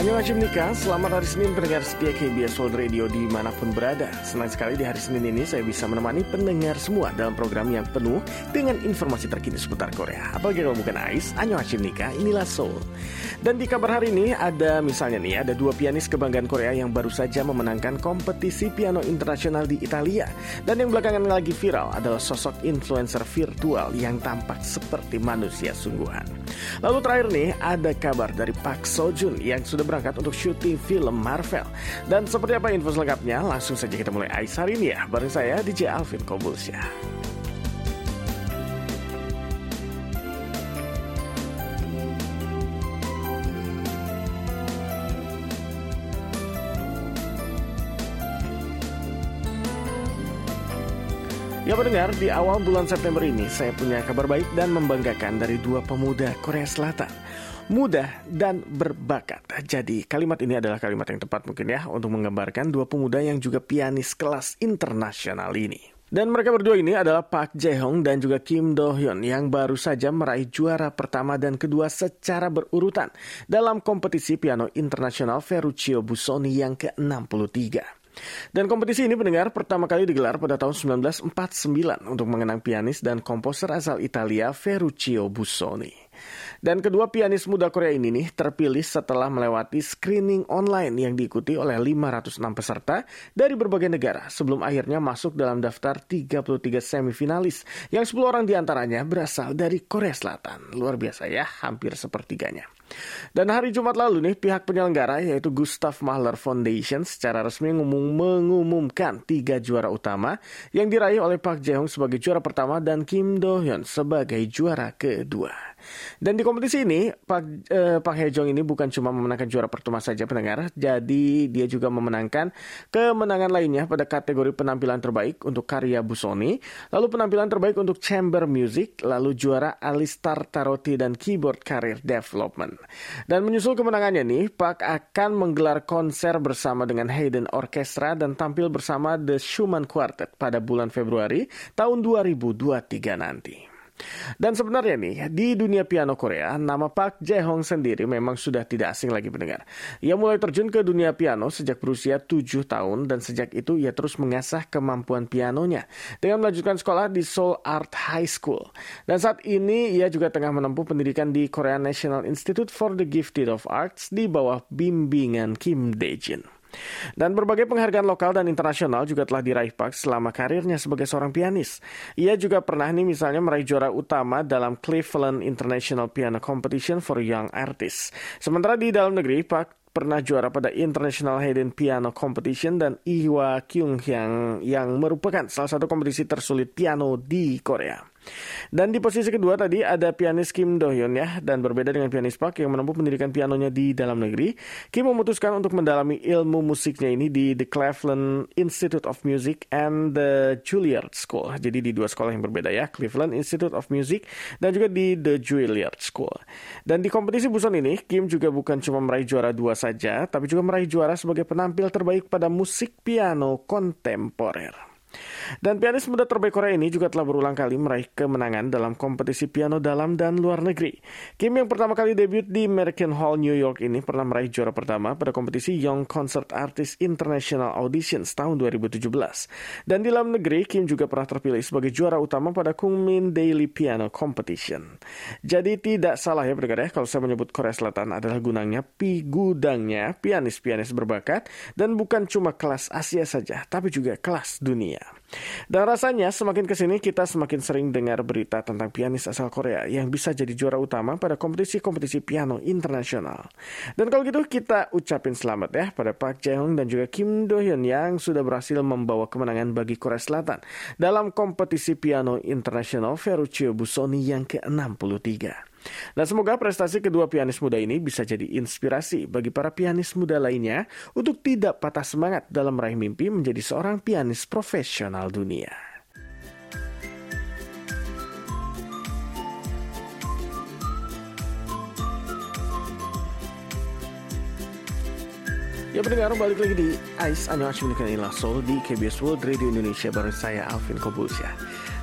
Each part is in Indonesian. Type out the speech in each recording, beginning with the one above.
Annyeonghaseyo Nika, selamat hari Senin pendengar setia KBS World Radio di mana pun berada. Senang sekali di hari Senin ini saya bisa menemani pendengar semua dalam program yang penuh dengan informasi terkini seputar Korea. Apalagi kalau bukan AIS, Annyeonghaseyo Nika, inilah Seoul. Dan di kabar hari ini ada misalnya nih, ada dua pianis kebanggaan Korea yang baru saja memenangkan kompetisi piano internasional di Italia. Dan yang belakangan lagi viral adalah sosok influencer virtual yang tampak seperti manusia sungguhan. Lalu terakhir nih, ada kabar dari Park Seo Joon yang sudah berangkat untuk syuting film Marvel. Dan seperti apa info selengkapnya, langsung saja kita mulai Ais hari ini ya. Bareng saya DJ Alvin Kobulsyah. Ya pendengar, di awal bulan September ini saya punya kabar baik dan membanggakan dari dua pemuda Korea Selatan mudah dan berbakat. Jadi kalimat ini adalah kalimat yang tepat mungkin ya untuk menggambarkan dua pemuda yang juga pianis kelas internasional ini. Dan mereka berdua ini adalah Park Jae-hong dan juga Kim Do-hyun yang baru saja meraih juara pertama dan kedua secara berurutan dalam kompetisi piano internasional Ferruccio Busoni yang ke-63. Dan kompetisi ini pendengar pertama kali digelar pada tahun 1949 untuk mengenang pianis dan komposer asal Italia Ferruccio Busoni. Dan kedua pianis muda Korea ini nih terpilih setelah melewati screening online yang diikuti oleh 506 peserta dari berbagai negara sebelum akhirnya masuk dalam daftar 33 semifinalis yang 10 orang di antaranya berasal dari Korea Selatan. Luar biasa ya, hampir sepertiganya. Dan hari Jumat lalu nih pihak penyelenggara yaitu Gustav Mahler Foundation secara resmi ngumum, mengumumkan tiga juara utama yang diraih oleh Park Jae-hong sebagai juara pertama dan Kim Do-hyun sebagai juara kedua. Dan di kompetisi ini, Pak, eh, Pak Hejong ini bukan cuma memenangkan juara pertama saja pendengar, jadi dia juga memenangkan kemenangan lainnya pada kategori penampilan terbaik untuk karya Busoni, lalu penampilan terbaik untuk chamber music, lalu juara Alistar Taroti dan keyboard career development. Dan menyusul kemenangannya nih, Pak akan menggelar konser bersama dengan Hayden Orchestra dan tampil bersama The Schumann Quartet pada bulan Februari tahun 2023 nanti. Dan sebenarnya nih, di dunia piano Korea, nama Park Jae-hong sendiri memang sudah tidak asing lagi mendengar. Ia mulai terjun ke dunia piano sejak berusia 7 tahun dan sejak itu ia terus mengasah kemampuan pianonya dengan melanjutkan sekolah di Seoul Art High School. Dan saat ini ia juga tengah menempuh pendidikan di Korea National Institute for the Gifted of Arts di bawah bimbingan Kim Dae-jin. Dan berbagai penghargaan lokal dan internasional juga telah diraih Park selama karirnya sebagai seorang pianis. Ia juga pernah nih misalnya meraih juara utama dalam Cleveland International Piano Competition for Young Artists. Sementara di dalam negeri, Park pernah juara pada International Hayden Piano Competition dan Ihwa Kyung Hyang yang merupakan salah satu kompetisi tersulit piano di Korea. Dan di posisi kedua tadi ada pianis Kim Do Hyun ya dan berbeda dengan pianis Park yang menempuh pendidikan pianonya di dalam negeri, Kim memutuskan untuk mendalami ilmu musiknya ini di The Cleveland Institute of Music and the Juilliard School. Jadi di dua sekolah yang berbeda ya, Cleveland Institute of Music dan juga di The Juilliard School. Dan di kompetisi Busan ini, Kim juga bukan cuma meraih juara dua saja, tapi juga meraih juara sebagai penampil terbaik pada musik piano kontemporer. Dan pianis muda terbaik Korea ini juga telah berulang kali meraih kemenangan dalam kompetisi piano dalam dan luar negeri. Kim yang pertama kali debut di American Hall New York ini pernah meraih juara pertama pada kompetisi Young Concert Artist International Auditions tahun 2017. Dan di dalam negeri, Kim juga pernah terpilih sebagai juara utama pada Kungmin Daily Piano Competition. Jadi tidak salah ya pendengar ya kalau saya menyebut Korea Selatan adalah gunangnya pi gudangnya pianis-pianis berbakat dan bukan cuma kelas Asia saja tapi juga kelas dunia. Dan rasanya semakin ke sini kita semakin sering dengar berita tentang pianis asal Korea yang bisa jadi juara utama pada kompetisi-kompetisi piano internasional. Dan kalau gitu kita ucapin selamat ya pada Park Jae-hong dan juga Kim Do-hyun yang sudah berhasil membawa kemenangan bagi Korea Selatan dalam kompetisi piano internasional Ferruccio Busoni yang ke-63. Dan semoga prestasi kedua pianis muda ini bisa jadi inspirasi bagi para pianis muda lainnya untuk tidak patah semangat dalam meraih mimpi menjadi seorang pianis profesional dunia. Ya pendengar balik lagi di Ice Anyo Ashwin Soul di KBS World Radio Indonesia bareng saya Alvin Kobulsya.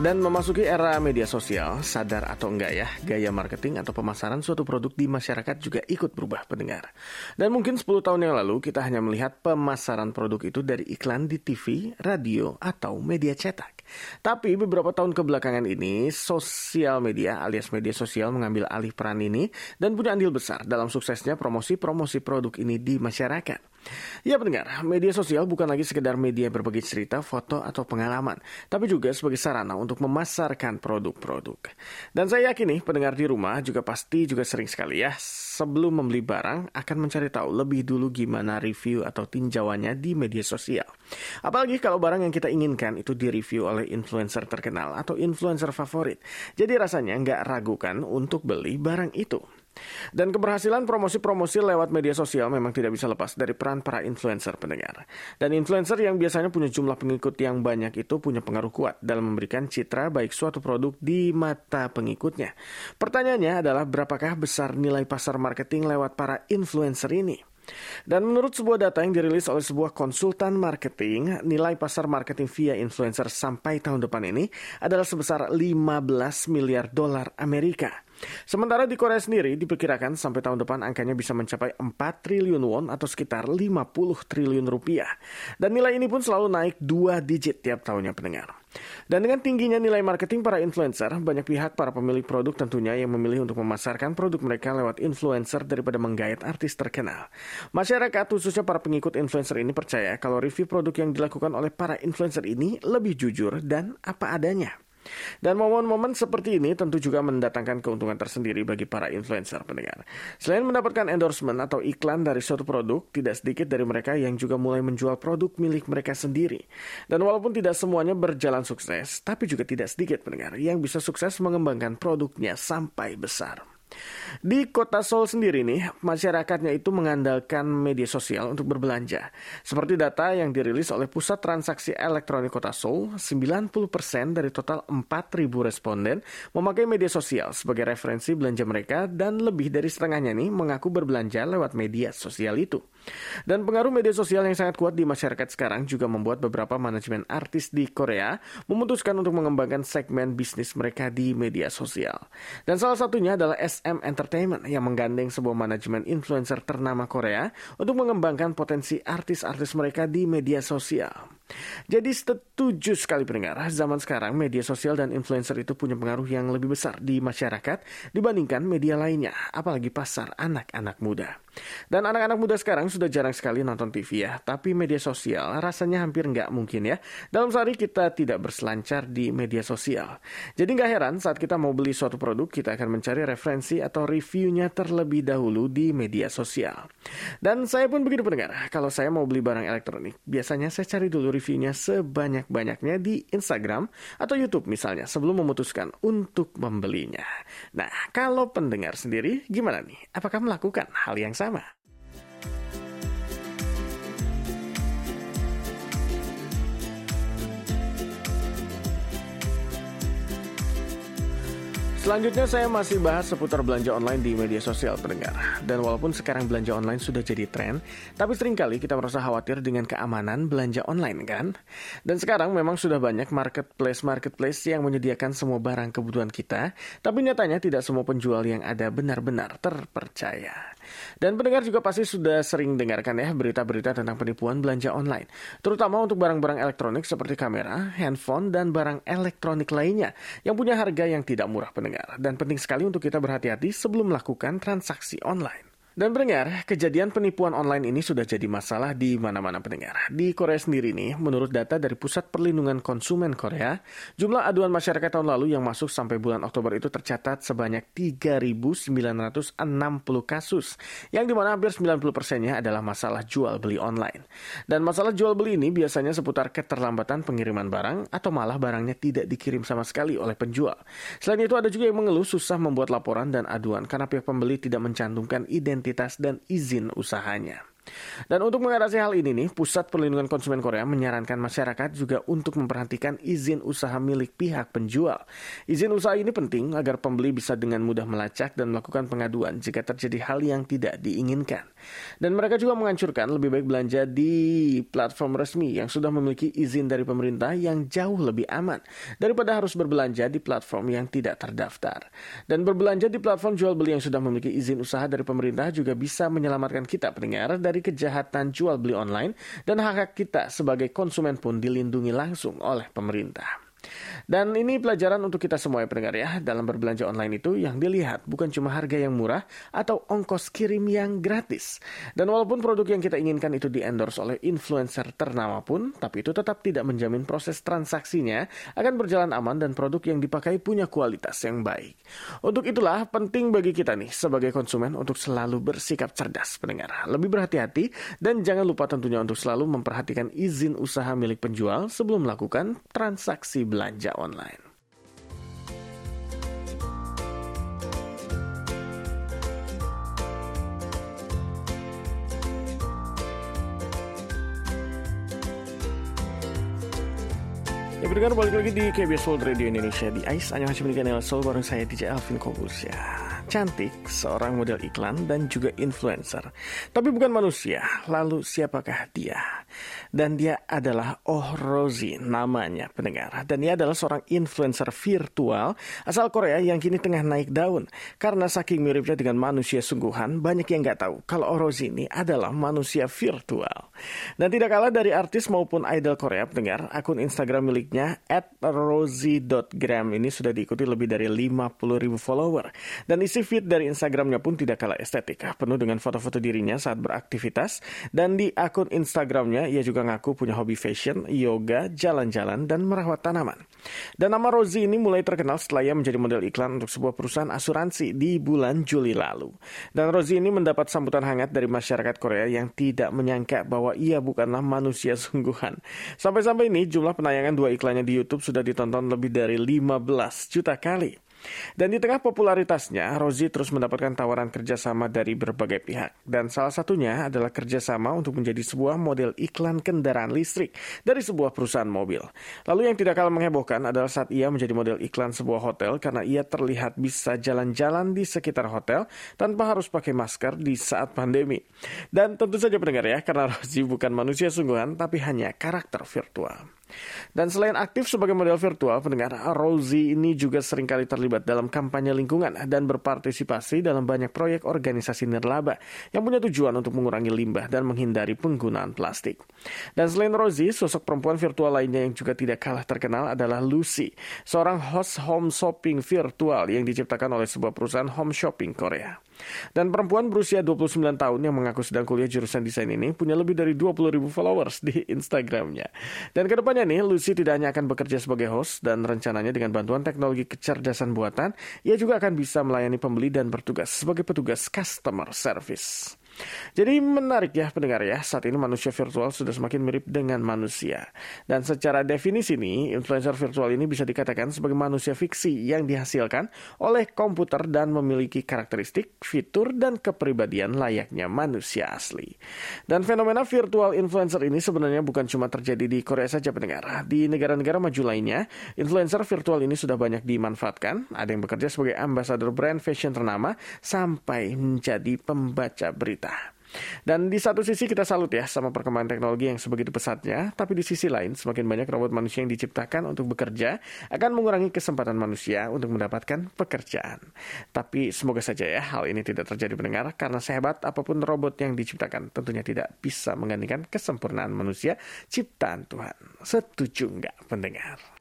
Dan memasuki era media sosial, sadar atau enggak ya, gaya marketing atau pemasaran suatu produk di masyarakat juga ikut berubah pendengar. Dan mungkin 10 tahun yang lalu kita hanya melihat pemasaran produk itu dari iklan di TV, radio, atau media cetak. Tapi beberapa tahun kebelakangan ini, sosial media alias media sosial mengambil alih peran ini dan punya andil besar dalam suksesnya promosi-promosi produk ini di masyarakat. Ya pendengar, media sosial bukan lagi sekedar media berbagi cerita, foto, atau pengalaman, tapi juga sebagai sarana untuk memasarkan produk-produk. Dan saya yakin nih, pendengar di rumah juga pasti juga sering sekali ya, sebelum membeli barang akan mencari tahu lebih dulu gimana review atau tinjauannya di media sosial. Apalagi kalau barang yang kita inginkan itu direview oleh influencer terkenal atau influencer favorit. Jadi rasanya nggak ragukan untuk beli barang itu. Dan keberhasilan promosi-promosi lewat media sosial memang tidak bisa lepas dari peran para influencer pendengar. Dan influencer yang biasanya punya jumlah pengikut yang banyak itu punya pengaruh kuat dalam memberikan citra baik suatu produk di mata pengikutnya. Pertanyaannya adalah berapakah besar nilai pasar marketing lewat para influencer ini? Dan menurut sebuah data yang dirilis oleh sebuah konsultan marketing, nilai pasar marketing via influencer sampai tahun depan ini adalah sebesar 15 miliar dolar Amerika. Sementara di Korea sendiri diperkirakan sampai tahun depan angkanya bisa mencapai 4 triliun won atau sekitar 50 triliun rupiah. Dan nilai ini pun selalu naik 2 digit tiap tahunnya pendengar. Dan dengan tingginya nilai marketing para influencer, banyak pihak para pemilik produk tentunya yang memilih untuk memasarkan produk mereka lewat influencer daripada menggait artis terkenal. Masyarakat, khususnya para pengikut influencer ini percaya kalau review produk yang dilakukan oleh para influencer ini lebih jujur dan apa adanya. Dan momen-momen seperti ini tentu juga mendatangkan keuntungan tersendiri bagi para influencer pendengar. Selain mendapatkan endorsement atau iklan dari suatu produk, tidak sedikit dari mereka yang juga mulai menjual produk milik mereka sendiri. Dan walaupun tidak semuanya berjalan sukses, tapi juga tidak sedikit pendengar yang bisa sukses mengembangkan produknya sampai besar. Di kota Seoul sendiri nih, masyarakatnya itu mengandalkan media sosial untuk berbelanja. Seperti data yang dirilis oleh Pusat Transaksi Elektronik Kota Seoul, 90% dari total 4.000 responden memakai media sosial sebagai referensi belanja mereka dan lebih dari setengahnya nih mengaku berbelanja lewat media sosial itu. Dan pengaruh media sosial yang sangat kuat di masyarakat sekarang juga membuat beberapa manajemen artis di Korea memutuskan untuk mengembangkan segmen bisnis mereka di media sosial. Dan salah satunya adalah SM Entertainment yang menggandeng sebuah manajemen influencer ternama Korea untuk mengembangkan potensi artis-artis mereka di media sosial. Jadi setuju sekali pendengar, zaman sekarang media sosial dan influencer itu punya pengaruh yang lebih besar di masyarakat dibandingkan media lainnya, apalagi pasar anak-anak muda. Dan anak-anak muda sekarang sudah jarang sekali nonton TV ya, tapi media sosial rasanya hampir nggak mungkin ya. Dalam sehari kita tidak berselancar di media sosial. Jadi nggak heran saat kita mau beli suatu produk, kita akan mencari referensi atau reviewnya terlebih dahulu di media sosial. Dan saya pun begitu pendengar, kalau saya mau beli barang elektronik, biasanya saya cari dulu reviewnya sebanyak-banyaknya di Instagram atau YouTube misalnya sebelum memutuskan untuk membelinya. Nah, kalau pendengar sendiri gimana nih? Apakah melakukan hal yang sama? programa. Selanjutnya saya masih bahas seputar belanja online di media sosial pendengar. Dan walaupun sekarang belanja online sudah jadi tren, tapi sering kali kita merasa khawatir dengan keamanan belanja online kan? Dan sekarang memang sudah banyak marketplace-marketplace yang menyediakan semua barang kebutuhan kita, tapi nyatanya tidak semua penjual yang ada benar-benar terpercaya. Dan pendengar juga pasti sudah sering dengarkan ya berita-berita tentang penipuan belanja online. Terutama untuk barang-barang elektronik seperti kamera, handphone, dan barang elektronik lainnya yang punya harga yang tidak murah pendengar. Dan penting sekali untuk kita berhati-hati sebelum melakukan transaksi online. Dan pendengar, kejadian penipuan online ini sudah jadi masalah di mana-mana pendengar. Di Korea sendiri nih, menurut data dari Pusat Perlindungan Konsumen Korea, jumlah aduan masyarakat tahun lalu yang masuk sampai bulan Oktober itu tercatat sebanyak 3.960 kasus, yang di mana hampir 90 persennya adalah masalah jual beli online. Dan masalah jual beli ini biasanya seputar keterlambatan pengiriman barang atau malah barangnya tidak dikirim sama sekali oleh penjual. Selain itu ada juga yang mengeluh susah membuat laporan dan aduan karena pihak pembeli tidak mencantumkan identitas identitas dan izin usahanya. Dan untuk mengatasi hal ini nih, Pusat Perlindungan Konsumen Korea menyarankan masyarakat juga untuk memperhatikan izin usaha milik pihak penjual. Izin usaha ini penting agar pembeli bisa dengan mudah melacak dan melakukan pengaduan jika terjadi hal yang tidak diinginkan. Dan mereka juga mengancurkan lebih baik belanja di platform resmi yang sudah memiliki izin dari pemerintah yang jauh lebih aman daripada harus berbelanja di platform yang tidak terdaftar. Dan berbelanja di platform jual beli yang sudah memiliki izin usaha dari pemerintah juga bisa menyelamatkan kita pendengar dari kejahatan jual beli online dan hak hak kita sebagai konsumen pun dilindungi langsung oleh pemerintah. Dan ini pelajaran untuk kita semua ya pendengar ya. Dalam berbelanja online itu yang dilihat bukan cuma harga yang murah atau ongkos kirim yang gratis. Dan walaupun produk yang kita inginkan itu di-endorse oleh influencer ternama pun, tapi itu tetap tidak menjamin proses transaksinya akan berjalan aman dan produk yang dipakai punya kualitas yang baik. Untuk itulah penting bagi kita nih sebagai konsumen untuk selalu bersikap cerdas pendengar. Lebih berhati-hati dan jangan lupa tentunya untuk selalu memperhatikan izin usaha milik penjual sebelum melakukan transaksi belanja online. Ya pendengar balik lagi di KBS World Radio Indonesia di ICE Annyeonghaseyo Menikahan Sol bareng saya DJ Alvin Kobusya cantik, seorang model iklan, dan juga influencer. Tapi bukan manusia, lalu siapakah dia? Dan dia adalah Oh Rosie namanya pendengar. Dan dia adalah seorang influencer virtual asal Korea yang kini tengah naik daun. Karena saking miripnya dengan manusia sungguhan, banyak yang nggak tahu kalau Oh Rosie ini adalah manusia virtual. Dan tidak kalah dari artis maupun idol Korea pendengar, akun Instagram miliknya at rosie.gram ini sudah diikuti lebih dari 50 ribu follower. Dan isi feed dari Instagramnya pun tidak kalah estetika, penuh dengan foto-foto dirinya saat beraktivitas. Dan di akun Instagramnya, ia juga ngaku punya hobi fashion, yoga, jalan-jalan, dan merawat tanaman. Dan nama Rosie ini mulai terkenal setelah ia menjadi model iklan untuk sebuah perusahaan asuransi di bulan Juli lalu. Dan Rosie ini mendapat sambutan hangat dari masyarakat Korea yang tidak menyangka bahwa ia bukanlah manusia sungguhan. Sampai-sampai ini jumlah penayangan dua iklannya di YouTube sudah ditonton lebih dari 15 juta kali. Dan di tengah popularitasnya, Rosie terus mendapatkan tawaran kerjasama dari berbagai pihak. Dan salah satunya adalah kerjasama untuk menjadi sebuah model iklan kendaraan listrik dari sebuah perusahaan mobil. Lalu yang tidak kalah menghebohkan adalah saat ia menjadi model iklan sebuah hotel karena ia terlihat bisa jalan-jalan di sekitar hotel tanpa harus pakai masker di saat pandemi. Dan tentu saja pendengar ya, karena Rosie bukan manusia sungguhan tapi hanya karakter virtual. Dan selain aktif sebagai model virtual, pendengar Rosie ini juga sering kali terlibat dalam kampanye lingkungan dan berpartisipasi dalam banyak proyek organisasi nirlaba yang punya tujuan untuk mengurangi limbah dan menghindari penggunaan plastik. Dan selain Rosie, sosok perempuan virtual lainnya yang juga tidak kalah terkenal adalah Lucy, seorang host home shopping virtual yang diciptakan oleh sebuah perusahaan home shopping Korea. Dan perempuan berusia 29 tahun yang mengaku sedang kuliah jurusan desain ini punya lebih dari 20 ribu followers di Instagramnya. Dan ke depannya nih, Lucy tidak hanya akan bekerja sebagai host dan rencananya dengan bantuan teknologi kecerdasan buatan, ia juga akan bisa melayani pembeli dan bertugas sebagai petugas customer service. Jadi menarik ya pendengar ya, saat ini manusia virtual sudah semakin mirip dengan manusia. Dan secara definisi nih, influencer virtual ini bisa dikatakan sebagai manusia fiksi yang dihasilkan oleh komputer dan memiliki karakteristik, fitur, dan kepribadian layaknya manusia asli. Dan fenomena virtual influencer ini sebenarnya bukan cuma terjadi di Korea saja pendengar. Di negara-negara maju lainnya, influencer virtual ini sudah banyak dimanfaatkan. Ada yang bekerja sebagai ambasador brand fashion ternama sampai menjadi pembaca berita. Dan di satu sisi kita salut ya sama perkembangan teknologi yang sebegitu pesatnya, tapi di sisi lain semakin banyak robot manusia yang diciptakan untuk bekerja akan mengurangi kesempatan manusia untuk mendapatkan pekerjaan. Tapi semoga saja ya hal ini tidak terjadi pendengar karena sehebat apa pun robot yang diciptakan tentunya tidak bisa menggantikan kesempurnaan manusia ciptaan Tuhan. Setuju nggak pendengar?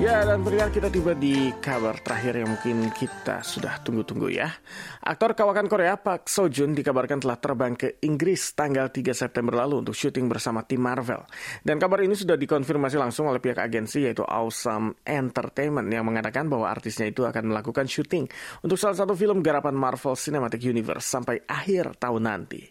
Ya, dan pendengar kita tiba di kabar terakhir yang mungkin kita sudah tunggu-tunggu ya. Aktor kawakan Korea Park Seo Joon dikabarkan telah terbang ke Inggris tanggal 3 September lalu untuk syuting bersama tim Marvel. Dan kabar ini sudah dikonfirmasi langsung oleh pihak agensi yaitu Awesome Entertainment yang mengatakan bahwa artisnya itu akan melakukan syuting untuk salah satu film garapan Marvel Cinematic Universe sampai akhir tahun nanti.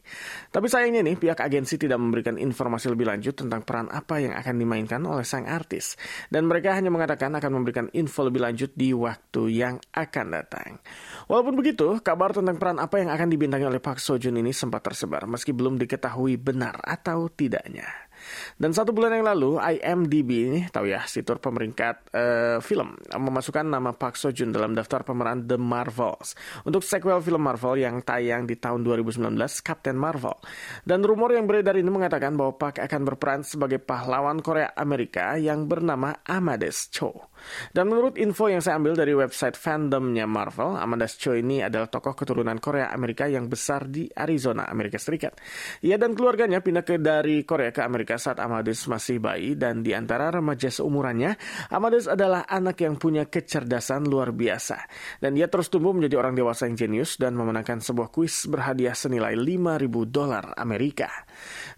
Tapi sayangnya nih pihak agensi tidak memberikan informasi lebih lanjut tentang peran apa yang akan dimainkan oleh sang artis. Dan mereka hanya mengatakan akan memberikan info lebih lanjut di waktu yang akan datang. Walaupun begitu, kabar tentang peran apa yang akan dibintangi oleh Park Seo Joon ini sempat tersebar meski belum diketahui benar atau tidaknya. Dan satu bulan yang lalu, IMDb ini tahu ya, situr pemeringkat uh, film memasukkan nama Park Seo Joon dalam daftar pemeran The Marvels untuk sequel film Marvel yang tayang di tahun 2019, Captain Marvel. Dan rumor yang beredar ini mengatakan bahwa Park akan berperan sebagai pahlawan Korea Amerika yang bernama Amadeus Cho. Dan menurut info yang saya ambil dari website fandomnya Marvel, Amadeus Cho ini adalah tokoh keturunan Korea Amerika yang besar di Arizona, Amerika Serikat. Ia dan keluarganya pindah ke dari Korea ke Amerika saat Amadeus masih bayi dan di antara remaja seumurannya, Amadeus adalah anak yang punya kecerdasan luar biasa. Dan dia terus tumbuh menjadi orang dewasa yang jenius dan memenangkan sebuah kuis berhadiah senilai 5.000 dolar Amerika.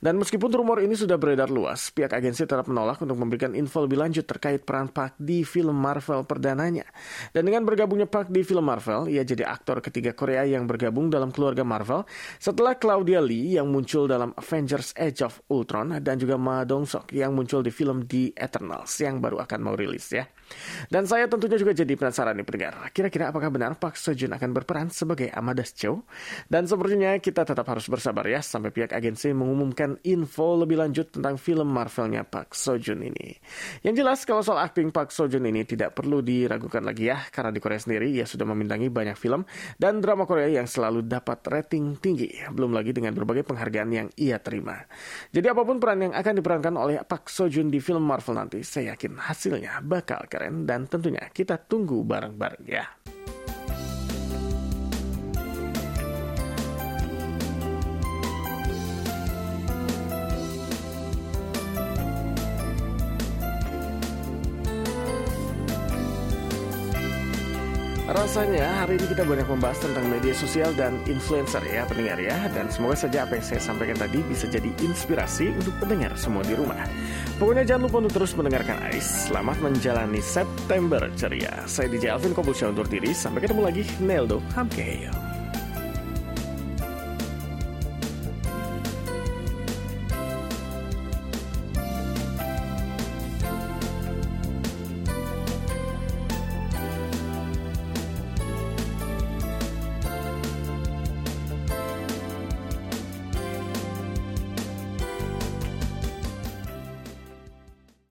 Dan meskipun rumor ini sudah beredar luas, pihak agensi tetap menolak untuk memberikan info lebih lanjut terkait peran Park di film Marvel perdananya. Dan dengan bergabungnya Park di film Marvel, ia jadi aktor ketiga Korea yang bergabung dalam keluarga Marvel setelah Claudia Lee yang muncul dalam Avengers Age of Ultron dan juga Ma Dong Sok yang muncul di film The Eternals yang baru akan mau rilis ya. Dan saya tentunya juga jadi penasaran nih pendengar. Kira-kira apakah benar Park Seo Joon akan berperan sebagai Amadeus Cho? Dan sepertinya kita tetap harus bersabar ya sampai pihak agensi mengumumkan info lebih lanjut tentang film Marvelnya Park Seo Joon ini. Yang jelas kalau soal akting Park Seo Joon ini tidak perlu diragukan lagi ya karena di Korea sendiri ia sudah memintangi banyak film dan drama Korea yang selalu dapat rating tinggi. Belum lagi dengan berbagai penghargaan yang ia terima. Jadi apa pun peran yang akan diperankan oleh Park Seo Joon di film Marvel nanti, saya yakin hasilnya bakal keren dan tentunya kita tunggu bareng-bareng ya. Rasanya hari ini kita banyak membahas tentang media sosial dan influencer ya pendengar ya. Dan semoga saja apa yang saya sampaikan tadi bisa jadi inspirasi untuk pendengar semua di rumah. Pokoknya jangan lupa untuk terus mendengarkan AIS. Selamat menjalani September ceria. Saya DJ Alvin Kobusya undur diri. Sampai ketemu lagi Neldo Hamkeyo